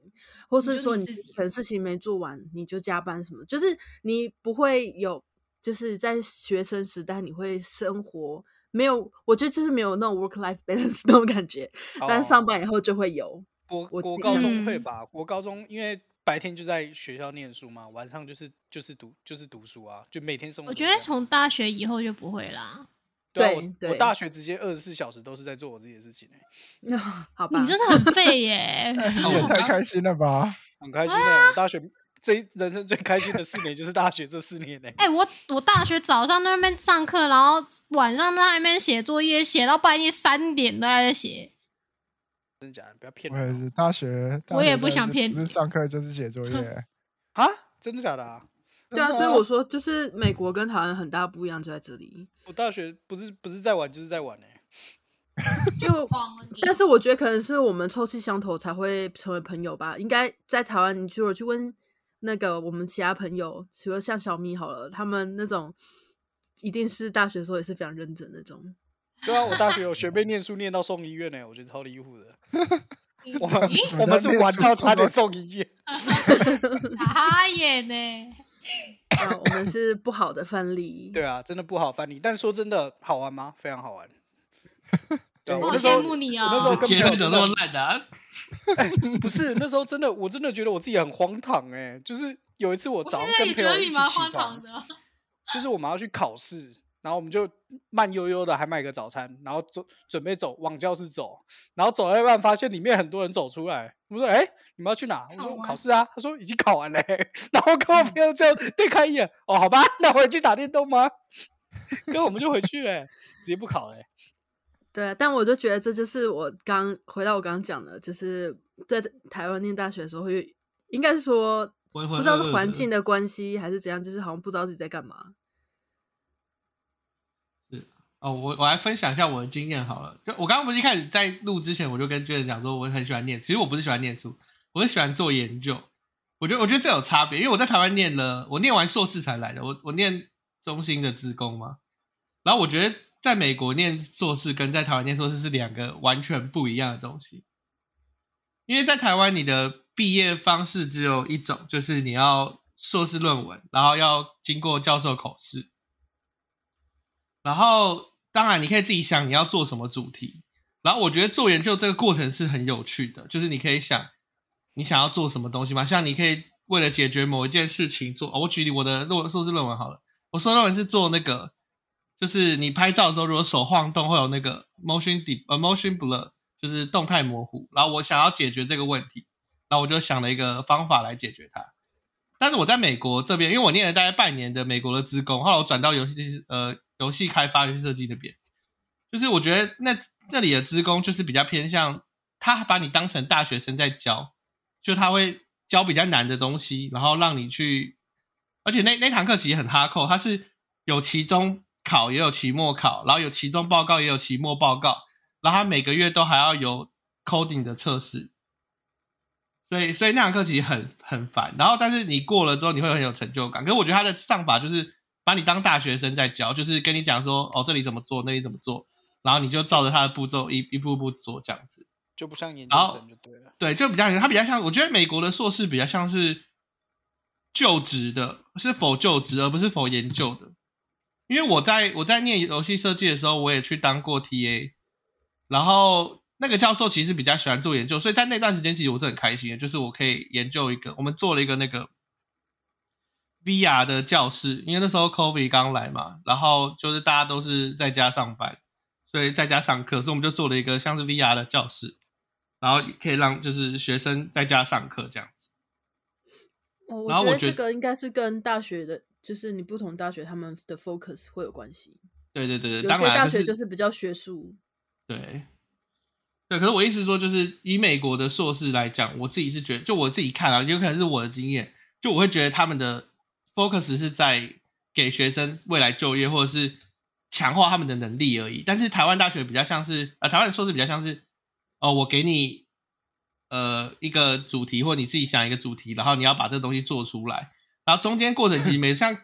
或是说你你自己可能事情没做完你就加班什么，就是你不会有就是在学生时代你会生活没有，我觉得就是没有那种 work life balance [laughs] 那种感觉，但是上哦班以后就会有。国我国高中会吧？国高中因为白天就在学校念书嘛，晚上就是就是读就是读书啊，就每天生活我。觉得从大学以后就不会啦。对我我大学直接二十四小时都是在做我自己的事情、欸，[laughs] 好吧，你真的很废耶！[laughs] 你也太开心了吧？很开心的、我大学这人生最开心的四年就是大学这四年呢、[laughs] 哎、我我大学早上在那边上课，然后晚上在那边写作业，写到半夜三点都还在写。真的假的？不要骗我也是大学，大我也不想骗你不是上课就是写作业。[laughs] 啊！真的假的啊？对啊，所以我说就是美国跟台湾很大不一样就在这里，我大学不是不是在玩就是在玩呢、[laughs] 就但是我觉得可能是我们臭气相投才会成为朋友吧。应该在台湾，你如果去问那个我们其他朋友，比如像小米好了，他们那种一定是大学的时候也是非常认真那种。[laughs] 对啊，我大学有学妹念书念到送医院呢、我觉得超离谱的。我们我们是玩到差点送医院。[laughs] 傻眼呢！[laughs] 啊，我们是不好的范例。对啊，真的不好翻译。但说真的，好玩吗？非常好玩。我羡慕你我那时候哦。跟朋友真结论怎么那的么烂的、啊？[laughs] 不是那时候真的，我真的觉得我自己很荒唐哎、就是有一次我我早上跟朋友一起起床。[laughs] 就是我们要去考试，然后我们就慢悠悠的还买个早餐，然后走准备走往教室走，然后走到一半发现里面很多人走出来，我说哎、你们要去哪？我说考试啊，他说已经考完了、[laughs] 然后跟我朋友就对看一眼，哦好吧，那回去打电动吗？跟我们就回去了、直接不考了、对，啊但我就觉得这就是我刚回到我刚刚讲的，就是在台湾念大学的时候会，应该是说不不知道是环境的关系还是怎样，就是好像不知道自己在干嘛。是哦，我我来分享一下我的经验好了。就我刚刚不是一开始在录之前，我就跟娟子讲说我很喜欢念，其实我不是喜欢念书，我是喜欢做研究。我觉得我觉得这有差别，因为我在台湾念了，我念完硕士才来的，我我念中心的资工嘛。然后我觉得在美国念硕士跟在台湾念硕士是两个完全不一样的东西。因为在台湾你的毕业方式只有一种，就是你要硕士论文，然后要经过教授口试。然后当然你可以自己想你要做什么主题。然后我觉得做研究这个过程是很有趣的，就是你可以想你想要做什么东西嘛，像你可以为了解决某一件事情做。我举例我的论硕士论文好了，我硕士论文是做那个，就是你拍照的时候如果手晃动会有那个 motion deep，呃 motion blur，就是动态模糊。然后我想要解决这个问题，然后我就想了一个方法来解决它。但是我在美国这边，因为我念了大概半年的美国的职工，后来我转到游戏呃游戏开发、游戏设计那边，就是我觉得那那里的职工就是比较偏向他把你当成大学生在教，就他会教比较难的东西，然后让你去，而且那那堂课其实很哈扣，它是有其中考也有期末考，然后有期中报告也有期末报告，然后他每个月都还要有 coding 的测试。所以，所以那堂课其实很很烦，然后但是你过了之后，你会很有成就感。可是我觉得他的上法就是把你当大学生在教，就是跟你讲说，哦，这里怎么做，那里怎么做，然后你就照着他的步骤一一步步做这样子。就不像研究生就对了。对，就比较他比较像，我觉得美国的硕士比较像是就职的，是否就职而不是否研究的。因为我在我在念游戏设计的时候，我也去当过 TA，然后那个教授其实比较喜欢做研究，所以在那段时间其实我是很开心的，就是我可以研究一个，我们做了一个那个 VR 的教室，因为那时候 COVID 刚来嘛，然后就是大家都是在家上班，所以在家上课，所以我们就做了一个像是 VR 的教室，然后可以让就是学生在家上课这样子。哦，我觉得然后我觉得这个应该是跟大学的，就是你不同大学他们的 focus 会有关系。对对对对，有些大当然可学就是比较学术，对，对，可是我意思是说，就是以美国的硕士来讲，我自己是觉得，就我自己看啊，有可能是我的经验，就我会觉得他们的 focus 是在给学生未来就业或者是强化他们的能力而已。但是台湾大学比较像是，呃，台湾的硕士比较像是，哦，我给你呃一个主题，或你自己想一个主题，然后你要把这东西做出来，然后中间过程其实没像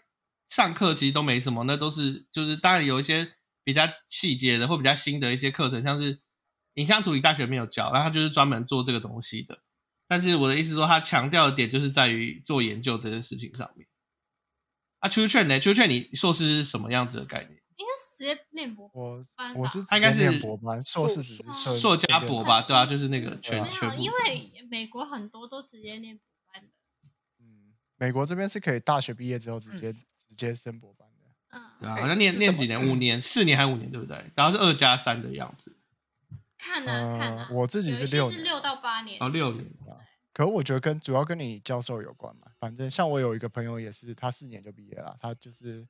上课其实都没什么，那都是就是当然有一些比较细节的或比较新的一些课程，像是影像处理大学没有教，然后他就是专门做这个东西的。但是我的意思说，他强调的点就是在于做研究这件事情上面。啊，秋劝呢？秋劝你硕士是什么样子的概念？应该是直接念博我班我是他应该是念是博班，硕士只是硕硕加博吧？对啊，就是那个全没有，全。因为美国很多都直接念博。美国这边是可以大学毕业之后直接、直接升博班的。嗯，对啊，哎好像念念几年，五年、四年还是五年，对不对？然后是二加三的样子，看呢看我自己是六年是六到八年哦，，六年。可我觉得跟主要跟你教授有关嘛。反正像我有一个朋友也是，他四年就毕业了，他就是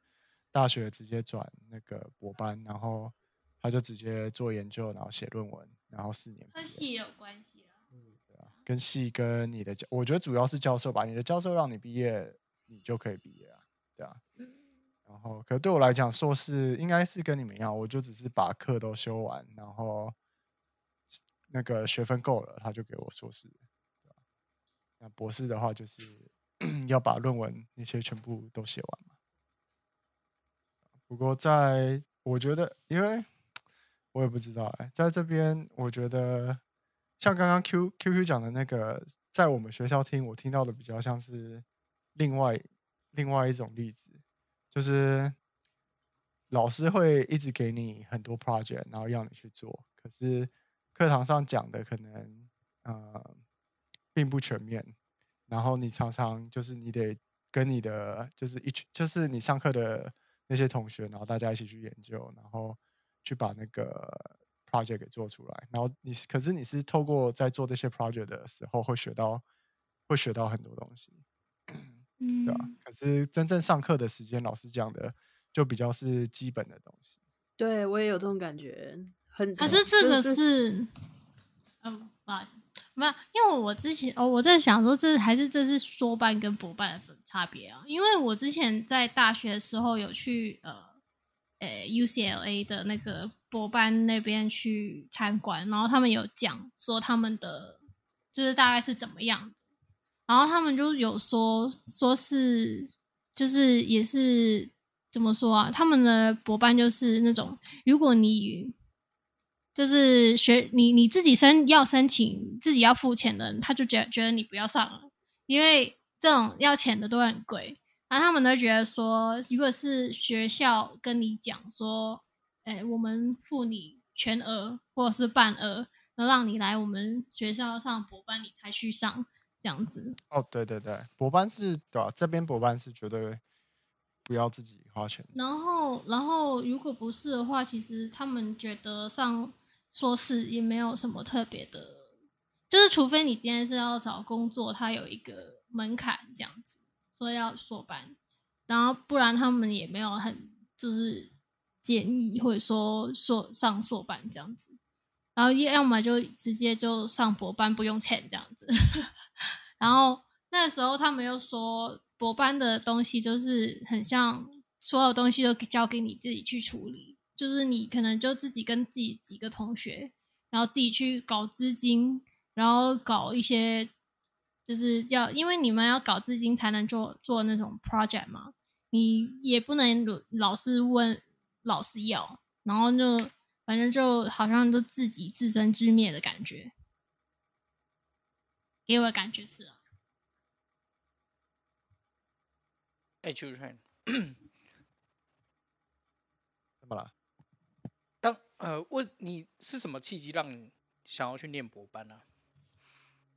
大学直接转那个博班，然后他就直接做研究，然后写论文，然后四年毕业。和系也有关系跟系跟你的教，我觉得主要是教授吧。你的教授让你毕业，你就可以毕业啊，对啊。嗯，然后，可对我来讲，硕士应该是跟你们一样，我就只是把课都修完，然后那个学分够了，他就给我硕士，对吧？那博士的话，就是 [coughs] 要把论文那些全部都写完嘛。不过在我觉得，因为 [tsk] 我也不知道哎、在这边我觉得像刚刚 Q Q Q 讲的那个，在我们学校听我听到的比较像是另外另外一种例子，就是老师会一直给你很多 project，然后让你去做，可是课堂上讲的可能呃并不全面，然后你常常就是你得跟你的就是一群就是你上课的那些同学，然后大家一起去研究，然后去把那个 project 给做出来，然后你是可是你是透过在做这些 project 的时候会学到会学到很多东西，嗯，对吧、可是真正上课的时间，老师讲的就比较是基本的东西。对我也有这种感觉，很可是这个是，嗯，不好意思，没有，因为我之前哦，我在想说这还是这是说办跟博班的分差别啊，因为我之前在大学的时候有去呃呃 UCLA 的那个博班那边去参观，然后他们有讲说他们的就是大概是怎么样的，然后他们就有说说是就是也是怎么说啊？他们的博班就是那种，如果你就是学你你自己申要申请自己要付钱的，他就觉觉得你不要上了，因为这种要钱的都很贵。然后他们都觉得说，如果是学校跟你讲说，哎，我们付你全额或者是半额，然后让你来我们学校上博班，你才去上这样子。哦，对对对，博班是对吧、这边博班是绝对不要自己花钱。然后，然后如果不是的话，其实他们觉得上硕士也没有什么特别的，就是除非你今天是要找工作，它有一个门槛这样子，说要硕班，然后不然他们也没有很就是建议或者说硕上硕班这样子，然后要么就直接就上博班不用钱这样子，[laughs] 然后那时候他们又说博班的东西就是很像所有东西都交给你自己去处理，就是你可能就自己跟自己几个同学，然后自己去搞资金，然后搞一些就是要因为你们要搞资金才能做做那种 project 嘛，你也不能老是问老师要，然后就反正就好像都自己自生自灭的感觉，给我的感觉是啊。哎 c h i l d r e n 怎么了？当呃问你是什么契机让你想要去念博班呢、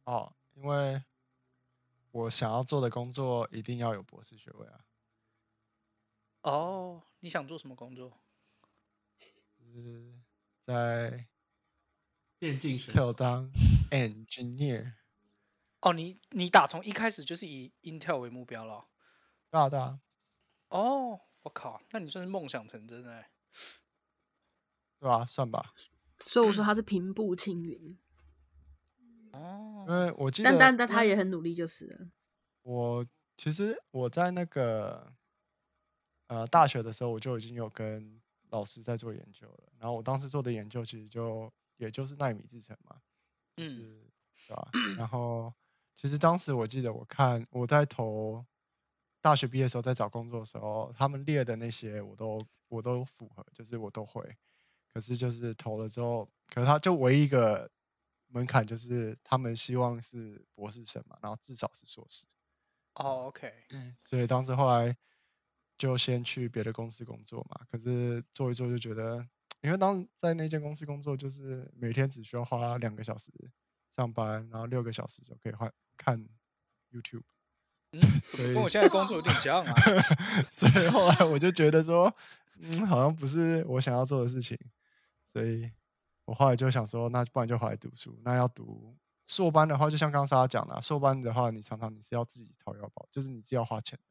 哦，因为我想要做的工作一定要有博士学位啊，哦，你想做什么工作？就是在电竞跳当 [laughs] engineer。哦，你你打从一开始就是以 Intel 为目标了哦。对啊对啊，哦，我靠，那你算是梦想成真哎。对啊，算吧。所以我说他是平步青云，哦因，为我记得，但但但他也很努力就是了。我其实我在那个呃大学的时候，我就已经有跟老师在做研究了。然后我当时做的研究其实就也就是纳米制程嘛，就嗯是对吧、然后其实当时我记得我看我在投大学毕业的时候，在找工作的时候，他们列的那些我都我都符合，就是我都会。可是就是投了之后，可是他就唯一一个门槛就是他们希望是博士生嘛，然后至少是硕士。哦，OK，所以当时后来就先去别的公司工作嘛。可是做一做就觉得，因为当在那间公司工作，就是每天只需要花两个小时上班，然后六个小时就可以换看 YouTube，嗯，所以跟我现在工作有点像啊。[laughs] 所以后来我就觉得说，嗯，好像不是我想要做的事情，所以我后来就想说，那不然就回来读书。那要读硕班的话，就像刚刚莎讲的啊，硕班的话，你常常你是要自己掏腰包，就是你是要花钱的。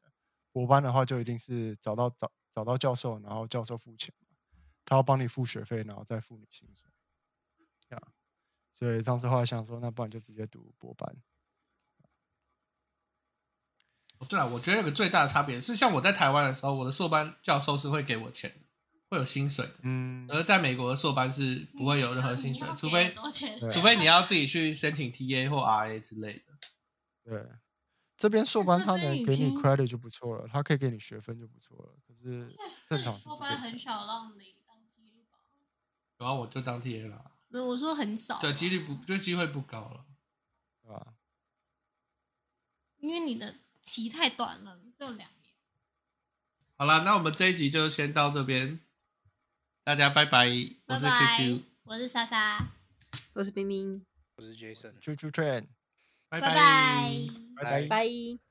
博班的话，就一定是找到找找到教授，然后教授付钱嘛，他要帮你付学费，然后再付你薪水。这样，所以当时后来想说，那不然就直接读博班。哦对啊，我觉得有个最大的差别是，像我在台湾的时候，我的硕班教授是会给我钱的，会有薪水的。嗯，而在美国的硕班是不会有任何薪水，除非除非你要自己去申请 TA 或 RA 之类的。对，这边硕班他能给你 credit 就不错了，他可以给你学分就不错了。可是正常是硕班很少让你当 TA 吧？然后我就当 TA 了，没有，我说很少，对，几率不就机会不高了。对吧？因为你的期太短了，只有两年。好了，那我们这一集就先到这边，大家拜拜，我是 QQ，，我是莎莎，我是冰冰，我是 Jason。啾啾 train，拜。拜拜。拜。